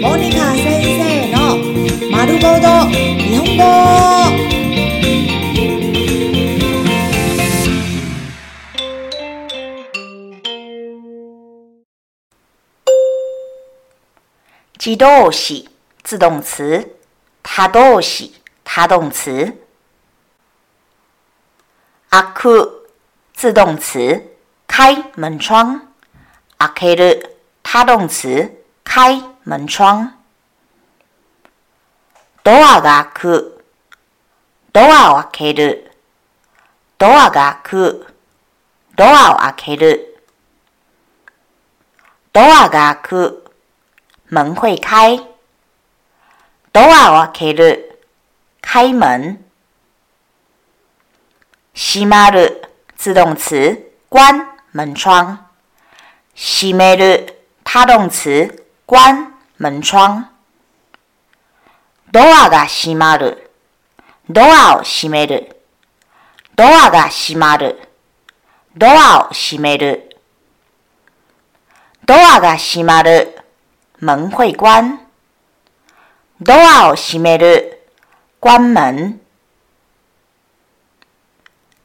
モニカ先生の丸ごと日本語自動詞自動詞他動詞他動詞開く自動詞開門窗開ける他動詞开门窗，ドアが開く。ドアを開ける。ドアが開く。ドアを開ける。ドアが開く。门会开。ドアを開ける。开门。閉まる自动词关门窗。閉める他动词。关门窗。ドアが閉まる。ドアを閉める。ドアが閉まる。ドアを閉める。ドアが閉まる门会关。ドアを閉める关门。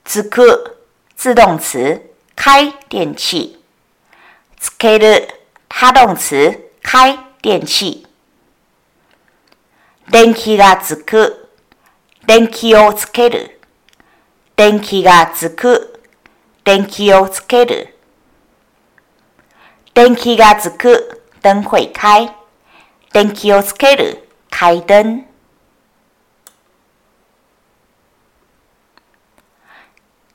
つく自动词开电器。つける他动词开电器。電気がつく、電気をつける。電気がつく、電気をつける。電気がつく、灯会電気をつける、開灯。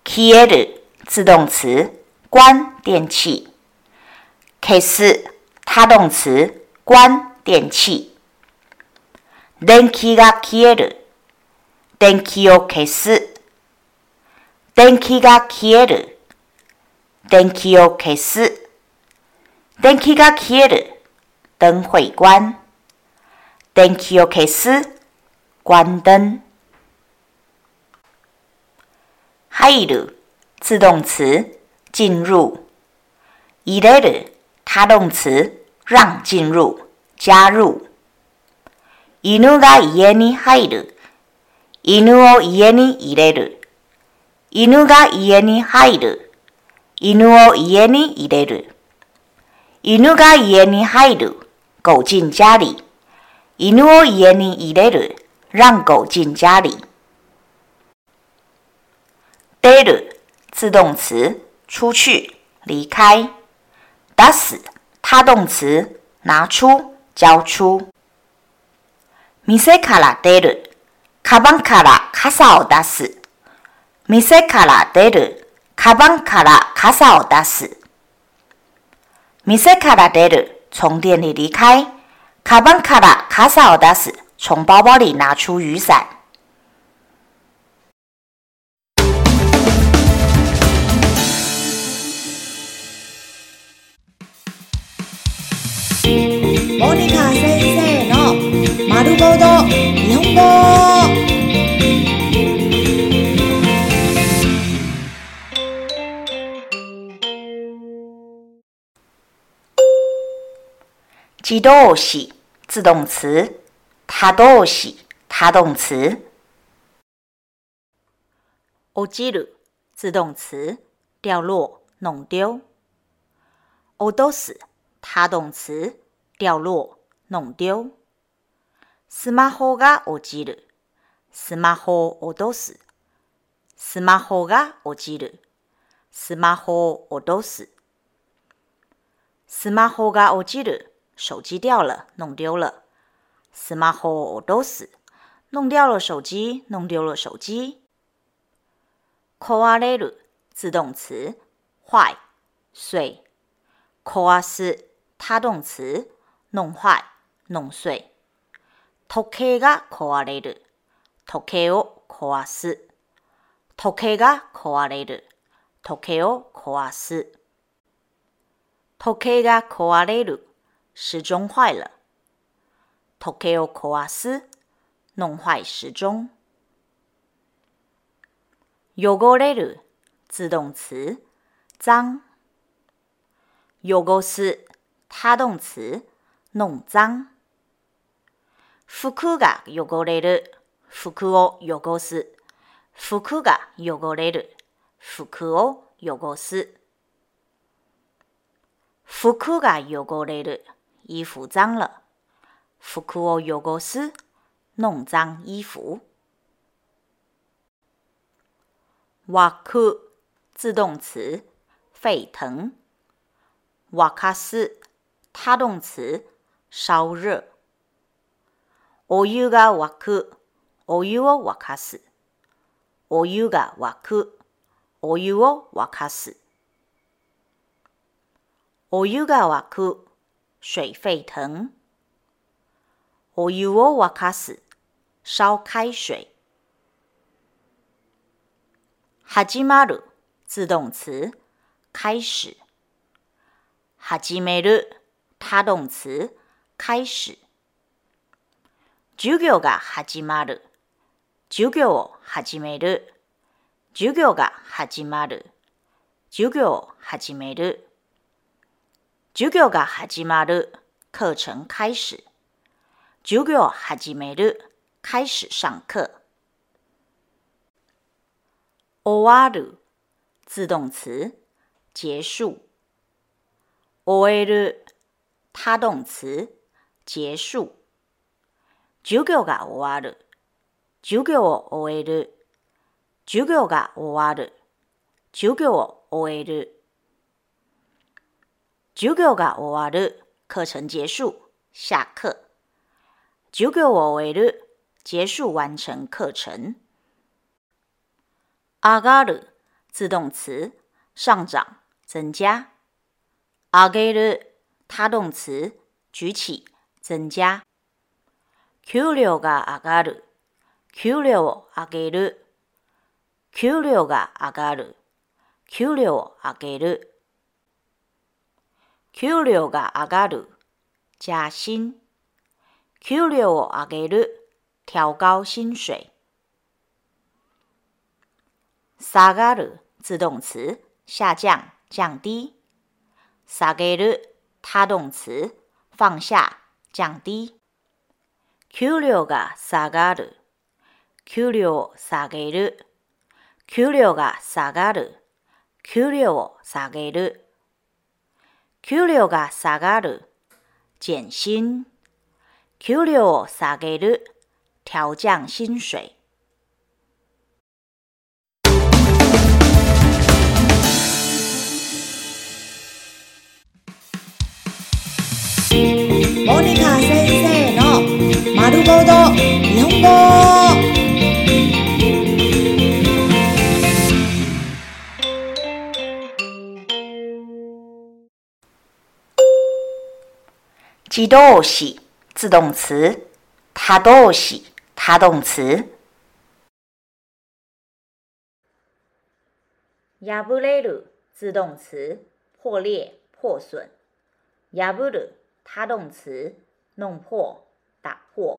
消える自動詞。关電器。消す他动词关电器，電気が消える。電気を消す。電気が消える。電気を消す。電気が消える灯会关。電気を消す关灯。入る自动词进入。入れる他动词。让进入、加入。犬が家に入る。犬を家に入れる。犬が家に入る。犬を家に入れる。犬が家に入る。狗进家里。犬を家に入れる。让狗进家里。出て、自动词，出去、离开。出す。他动词拿出、交出。ミセカラデカバンから傘を出す。ミセカラデカバンから傘を出す。ミセカラデ从店里离开。カバンから傘を出す。从包包里拿出雨伞。自动词、他动词、オジル自动词、掉落、弄丢、オドス他动词、掉落、弄丢。スマホが落ちる。スマホを落とす。スマホが落ちる。スマホを落とす。スマホが落ちる。手机掉了，弄丢了。スマホを落とす。弄掉了手机，弄丢了手机。コアレル自动词，坏，碎。コアス他动词，弄坏，弄碎。時計が壊れる。時計を壊す。時計が壊れる。時計を壊す。時計が壊れる。時钟坏了。時計を壊す。弄坏時钟。汚れる。自動詞。脏。汚す。他動詞。弄脏。服裤が汚れる、服を汚す。服が汚れる、服を汚す。服が汚れる，衣服脏了。服を汚す，弄脏衣服。わく，自动词，沸腾。わかす，他动词，烧热。お湯が沸く、お湯を沸かす。お湯が沸く、お湯を沸かす。お湯が沸く、水沸騰。お湯を沸かす、烧开水。始まる、自動詞、開始。始める、他動詞、開始。授業が始まる。授業を始める。授業が始まる。授業を始める。授業が始まる。课程開始。授業を始める。開始上课。終わる。自動詞。结束。終える。他動詞。结束。授業が終わる。授業を終える。授業が終わる。授業を終える。授業が終わる。课程结束，下课。授業を終える。结束完成课程。上がる自動詞，上涨，增加。あげる他动词。举起，增加。給料が上がる、給料を上げる、給料が上がる、給料を上げる。給料が上がる、加薪。給料を上げる、調高薪水。下がる、自動詞、下降、降低。下げる、他動詞、放下、降低。給料が下がる。給料を下げる。給料が下がる。給料を下げる。給料が下がる。減薪。給料を下げる。调降薪水。thank you 自动，自动词；他动词；ヤブレル，自动词，破裂、破损；ヤブル，他动词，弄破、打破。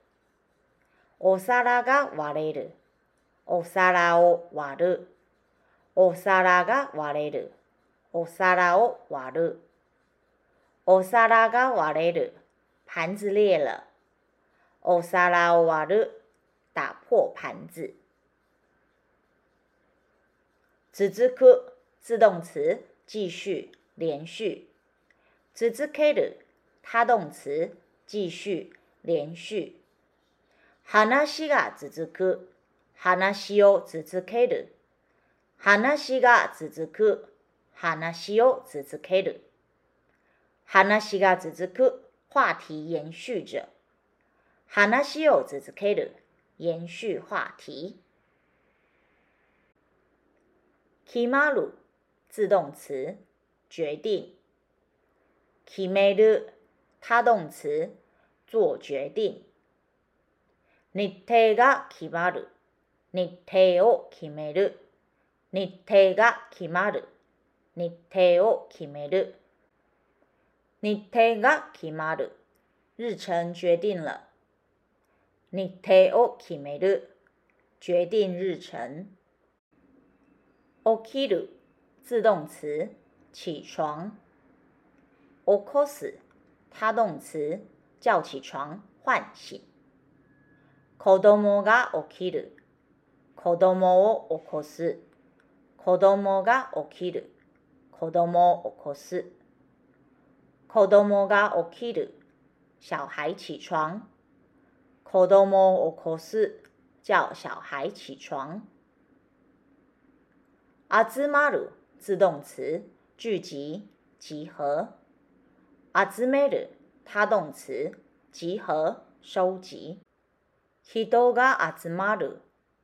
お皿が割れる。お皿を割る。お皿が割れる。お皿を割る。お皿が割れる。盘子裂了。お皿を割る。打破盘子。ずっと自動詞继续连续。ずっと来る他动词继续连续。話が続く、話を続ける。話が続く、話を続ける。話が続く、話題延续着。話を続ける、延续話題。決まる、自動詞、決定。決める、他動詞、做決定。日程が決まる。日程を決める。日程が決まる。日程を決める。日程が決まる。日程決定了。日程を決める。決定日程。起きる。自動詞。起床。起こす。他動詞。叫起床，唤醒。子供が起きる。子供を起こす。子供が起きる。子供を起こす。子供が起きる。小孩起床。子供を起こす。叫小孩起床。集まる自動詞聚集、集合。集める他動詞集合、收集。人が集まる、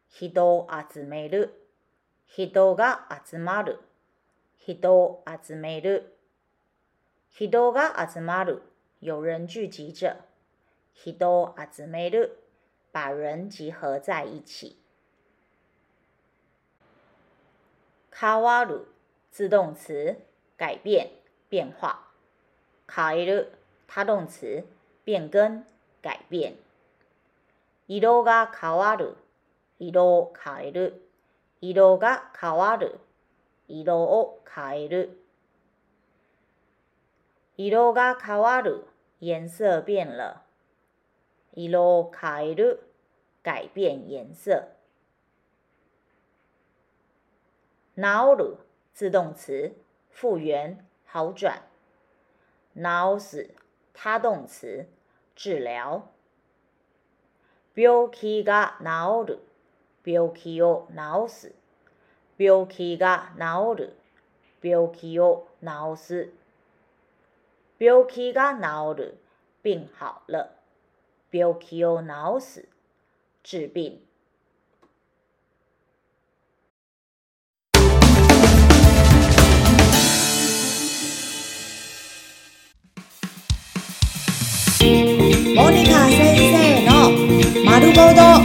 人を集める、人が集まる、人を集める。人が集まる，有人聚集者。人集める，把人集合在一起。変わる，自動詞、改变、变化。変える，他動詞、变更、改变。色が変わる、色を変える、色が変わる、色を変える。色が変わる，颜色变了。色を変える，改变颜色。なる，自动词，复原，好转。なる，他动词，治疗。病気が治る、病気を治す。病気が治る、病気を治す。病気が治る、病好了。病気を治す、治病。モニカ先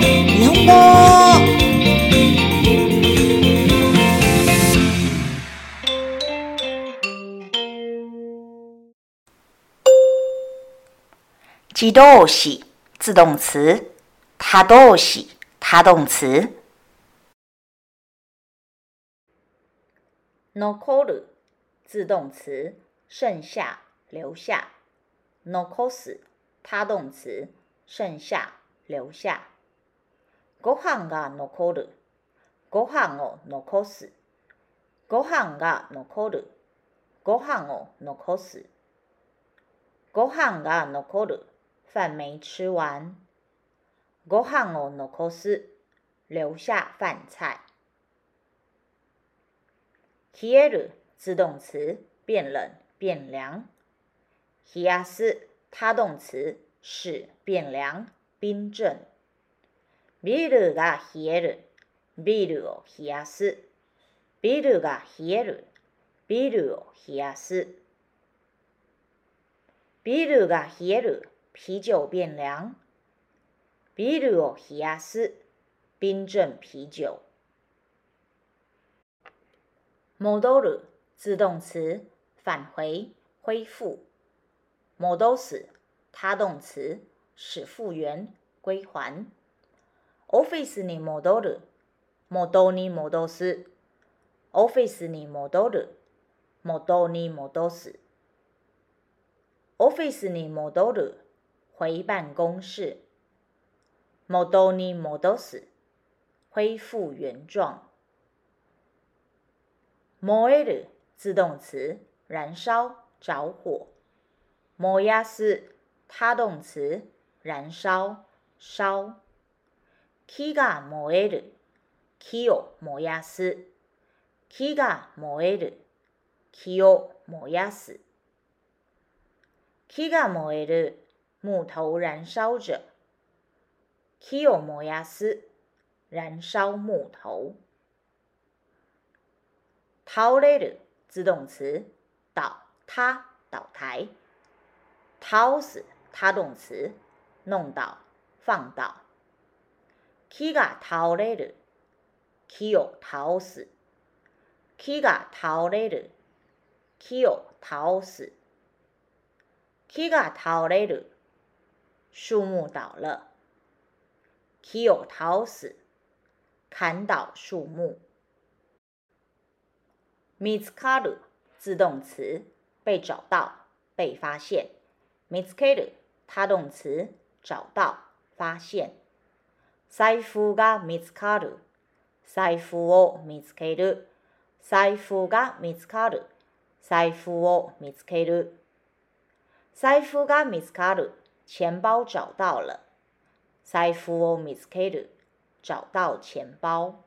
名动，自动词，他动词，no k u r 自动词，剩下留下，no kus，他动词，剩下留下。ご飯が残る。ご飯を残す。ご飯が残る。ご飯を残す。ご飯が残る。饭没吃完。ご飯を残す。留下饭菜。きえる自动词变冷变凉。ひやす他动词使变凉冰镇。ビルが冷える。ビルを冷やす。ビルが冷える。ビルを冷やす。ビルが冷える。啤酒变凉。ビルを冷やす。冰镇啤酒。modolo，助动词，返回，恢复。m o d 他動詞、使復原，归还。office に戻る、元に戻す、office に戻る、戻に戻す、office に戻る、回办公室、戻に戻す、恢复原状。モエる自动词燃烧着火、モヤす他动词燃烧烧。木が燃える。木を燃やす。木が燃える。木を燃やす。木が燃える。木头燃烧着。木を燃やす。燃烧木頭。倒れる。自動詞。倒塌、倒台。掏死，他動詞。弄倒、放倒。木倒了，砍倒树木。mitsukaru 自动词被找到、被发现。m i t s k a 他动词找到、发现。財布が見つかる。財布を見つける。財布が見つかる。財布を見つける。財布が見つかる。钱包找到了。財布を見つける。找到钱包。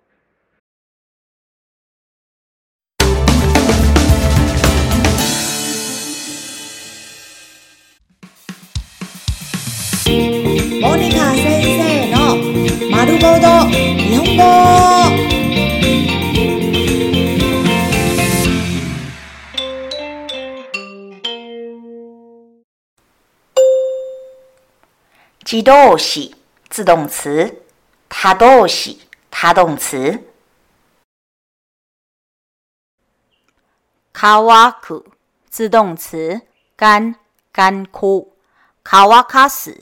行動日本語自動詞自動詞他動詞他動詞乾く自動詞干干枯乾かす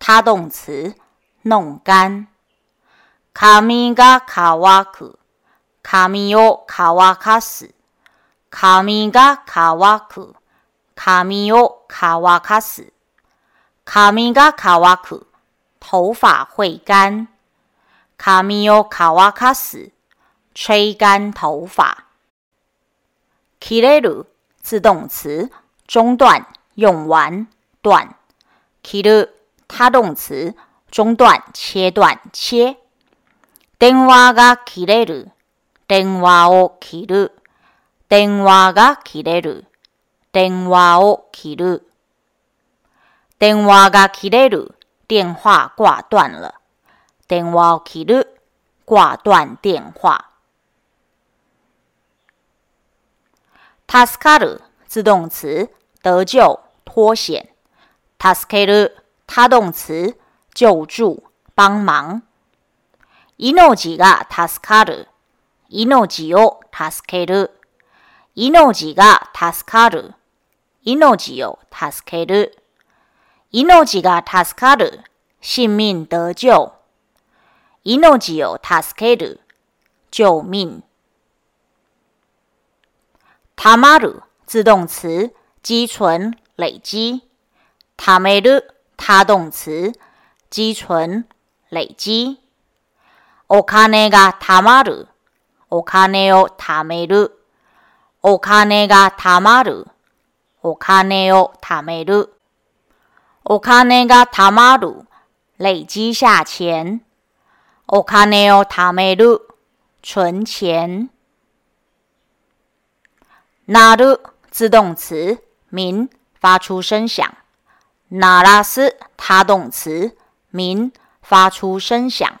他動詞弄干髪が乾く、髪を乾かす、髪が乾く、髪を乾かす、髪が乾く、頭发会干。髪を乾かす、吹干头发。切れる、自動詞。中断、用完、断。切る、他动词，中断、切断、切。電話が切れる。電話を切る。電話が切れる。電話を切る。電話が切れる。電話挂断了。電話を切る。挂断電話。助かる自動詞。得救、脱险。助ける他動詞。救助、帮忙。命が助かる。命を助ける。命が助かる。命を助ける。命が助かる。生命得救。命を助ける。救命。たまる自動詞基存累积。ためる他动词基存累积。お金が貯まる。お金を貯める。お金が貯まる。お金を貯める。お金が貯まる。累积下钱。お金を貯める。存钱。なる自動詞。民发出声响。ならす他動詞。民发出声响。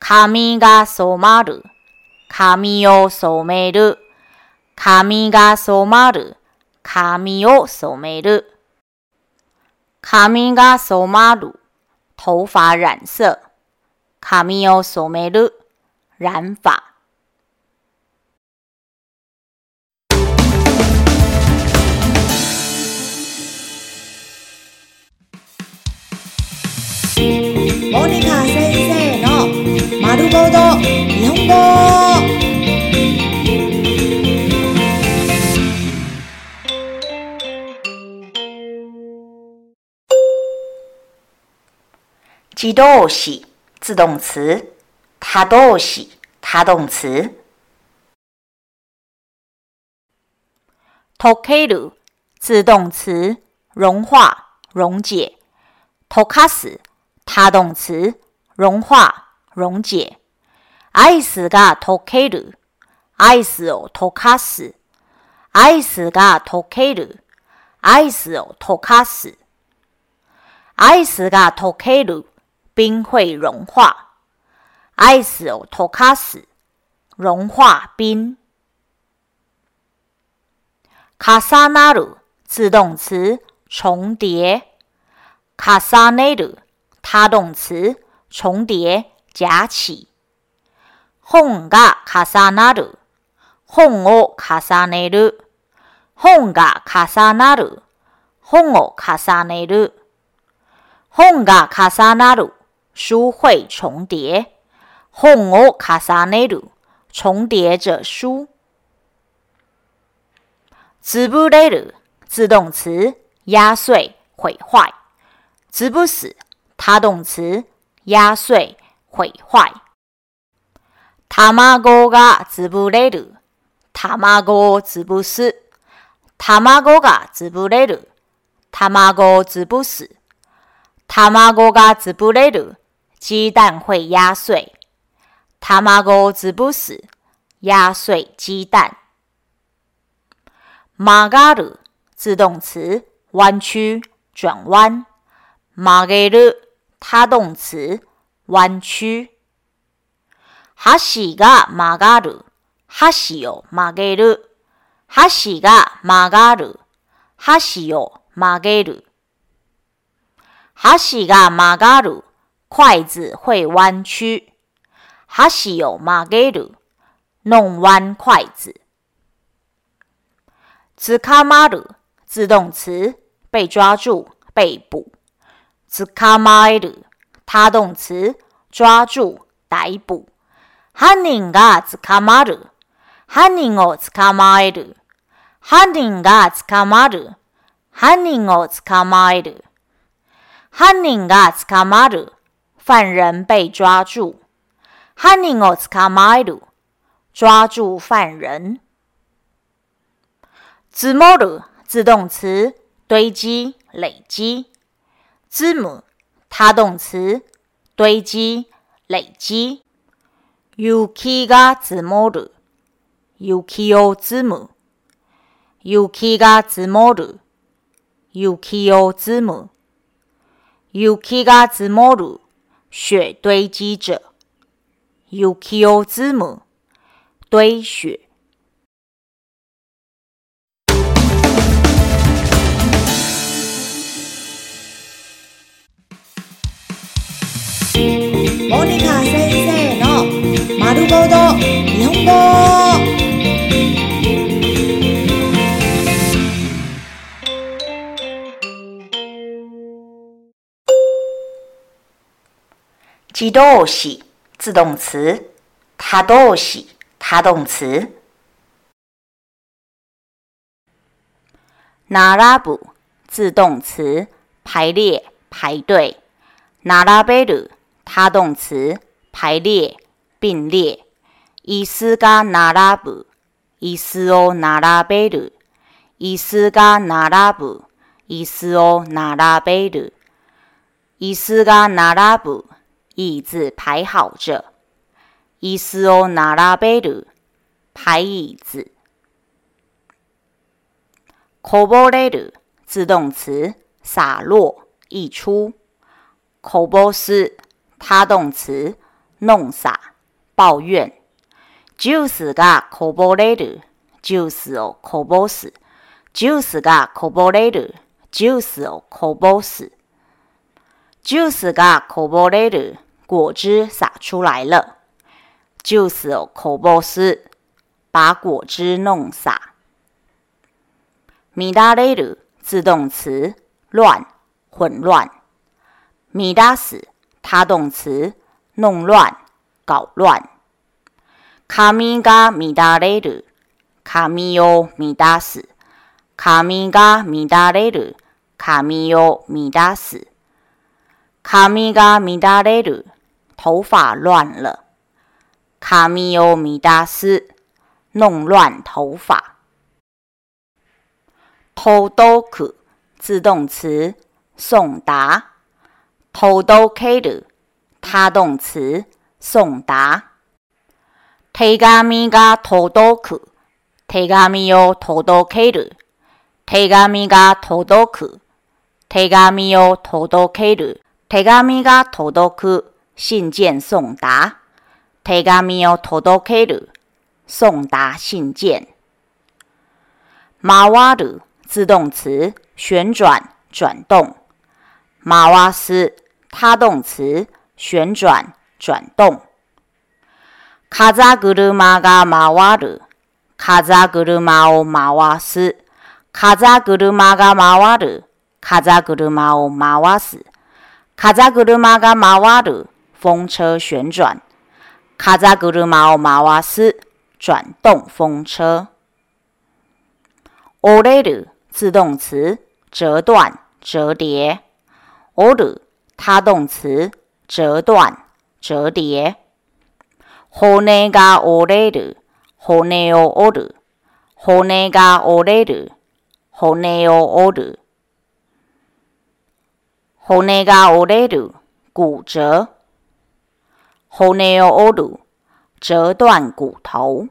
髪が染まる。髪を染める。髪が染まる。髪を染める。髪が染まる。头发染色。髪を染める。染发。る高多，溶多。自動詞，他動詞。溶る自動詞，溶化、溶解。溶かす他動詞，溶化。溶解，ice ga tokaru，ice o tokasu，ice ga tokaru，ice o tokasu，ice ga tokaru，冰会融化，ice o tokasu，融化冰。kasanaru，自动词重叠，kasanaru，他动词重叠。加起，红噶卡萨那路，红哦卡萨那路，红噶卡萨那路，红哦卡萨那路，红书会重叠，红哦卡萨那重叠着书。自不累路，自动词压碎毁坏，自不死，他动词压碎。毁坏他妈狗嘎子不来的他妈狗子不死他妈狗嘎子不来的他妈狗子不死他妈狗嘎子不来的鸡蛋会压碎他妈狗子不死压碎鸡蛋 m a g 自动词弯曲转弯 m a g 他动词弯曲，箸哈曲がる。箸を哈げる。箸が曲哈る。箸を曲げ哈箸が曲がる。筷子会弯曲。箸を曲げる。弄弯筷子。つかまる。自动词，被抓住，被捕。つかまる。他动词抓住逮捕，hanningga tskamalu，hanningo tskamalu，hanningga tskamalu，hanningo tskamalu，hanningga tskamalu，犯人被抓住，hanningo tskamalu，抓住犯人。字母动词堆积累积字母。他动词堆积、累积。ユキガツモル、ユキオズム、ユキガツモル、ユキオズム、ユキガ雪堆积着。ユキオズム，堆雪。モニカ先生の丸ごと日本語自動詞自動詞他動詞他動詞並ぶ自動詞排列排队並べる他动词排列并列，イスがナラブ、イスオナラベル、イスがナラブ、イスオナラベル、イスがナラブ椅子排好着、イスオナラベル排椅子。こぼれる，自动词洒落溢出、こぼす。他动词弄洒抱怨，juice 个 cobolado，就是哦 cobos，juice 个 cobolado，就是哦 cobos，juice 个 cobolado，果汁洒出来了，就是哦 cobos，把果汁弄洒。米达 ledo 自动词乱混乱，米达斯。他动词弄乱、搞乱。卡米嘎米达雷鲁，卡米欧米达斯，卡米嘎米达雷鲁，卡米欧米达斯，卡米嘎米达雷鲁，头发乱了。卡米欧米达斯弄乱头发。偷ドク自动词送达。届ける的，他动词送达。手が届く手紙を届ける手紙が届く手紙を届ける手紙が届く信件送达，手紙を届ける送达信件。回る的自动词旋转转动。马瓦斯，他动词旋转转动。卡扎格鲁马嘎马瓦鲁，卡扎格鲁马奥马瓦斯，卡扎格鲁马嘎马瓦鲁，卡扎格鲁马奥马瓦斯，卡扎格鲁马嘎马瓦鲁，风车旋转。卡扎格鲁马奥马瓦斯，转动风车。奥雷鲁，自动词折断折叠。折 r 他动词，折断、折叠。骨が折れる、骨を折る、骨が折れる、骨を折る、骨が折れる，骨折。骨を折る，折断骨头。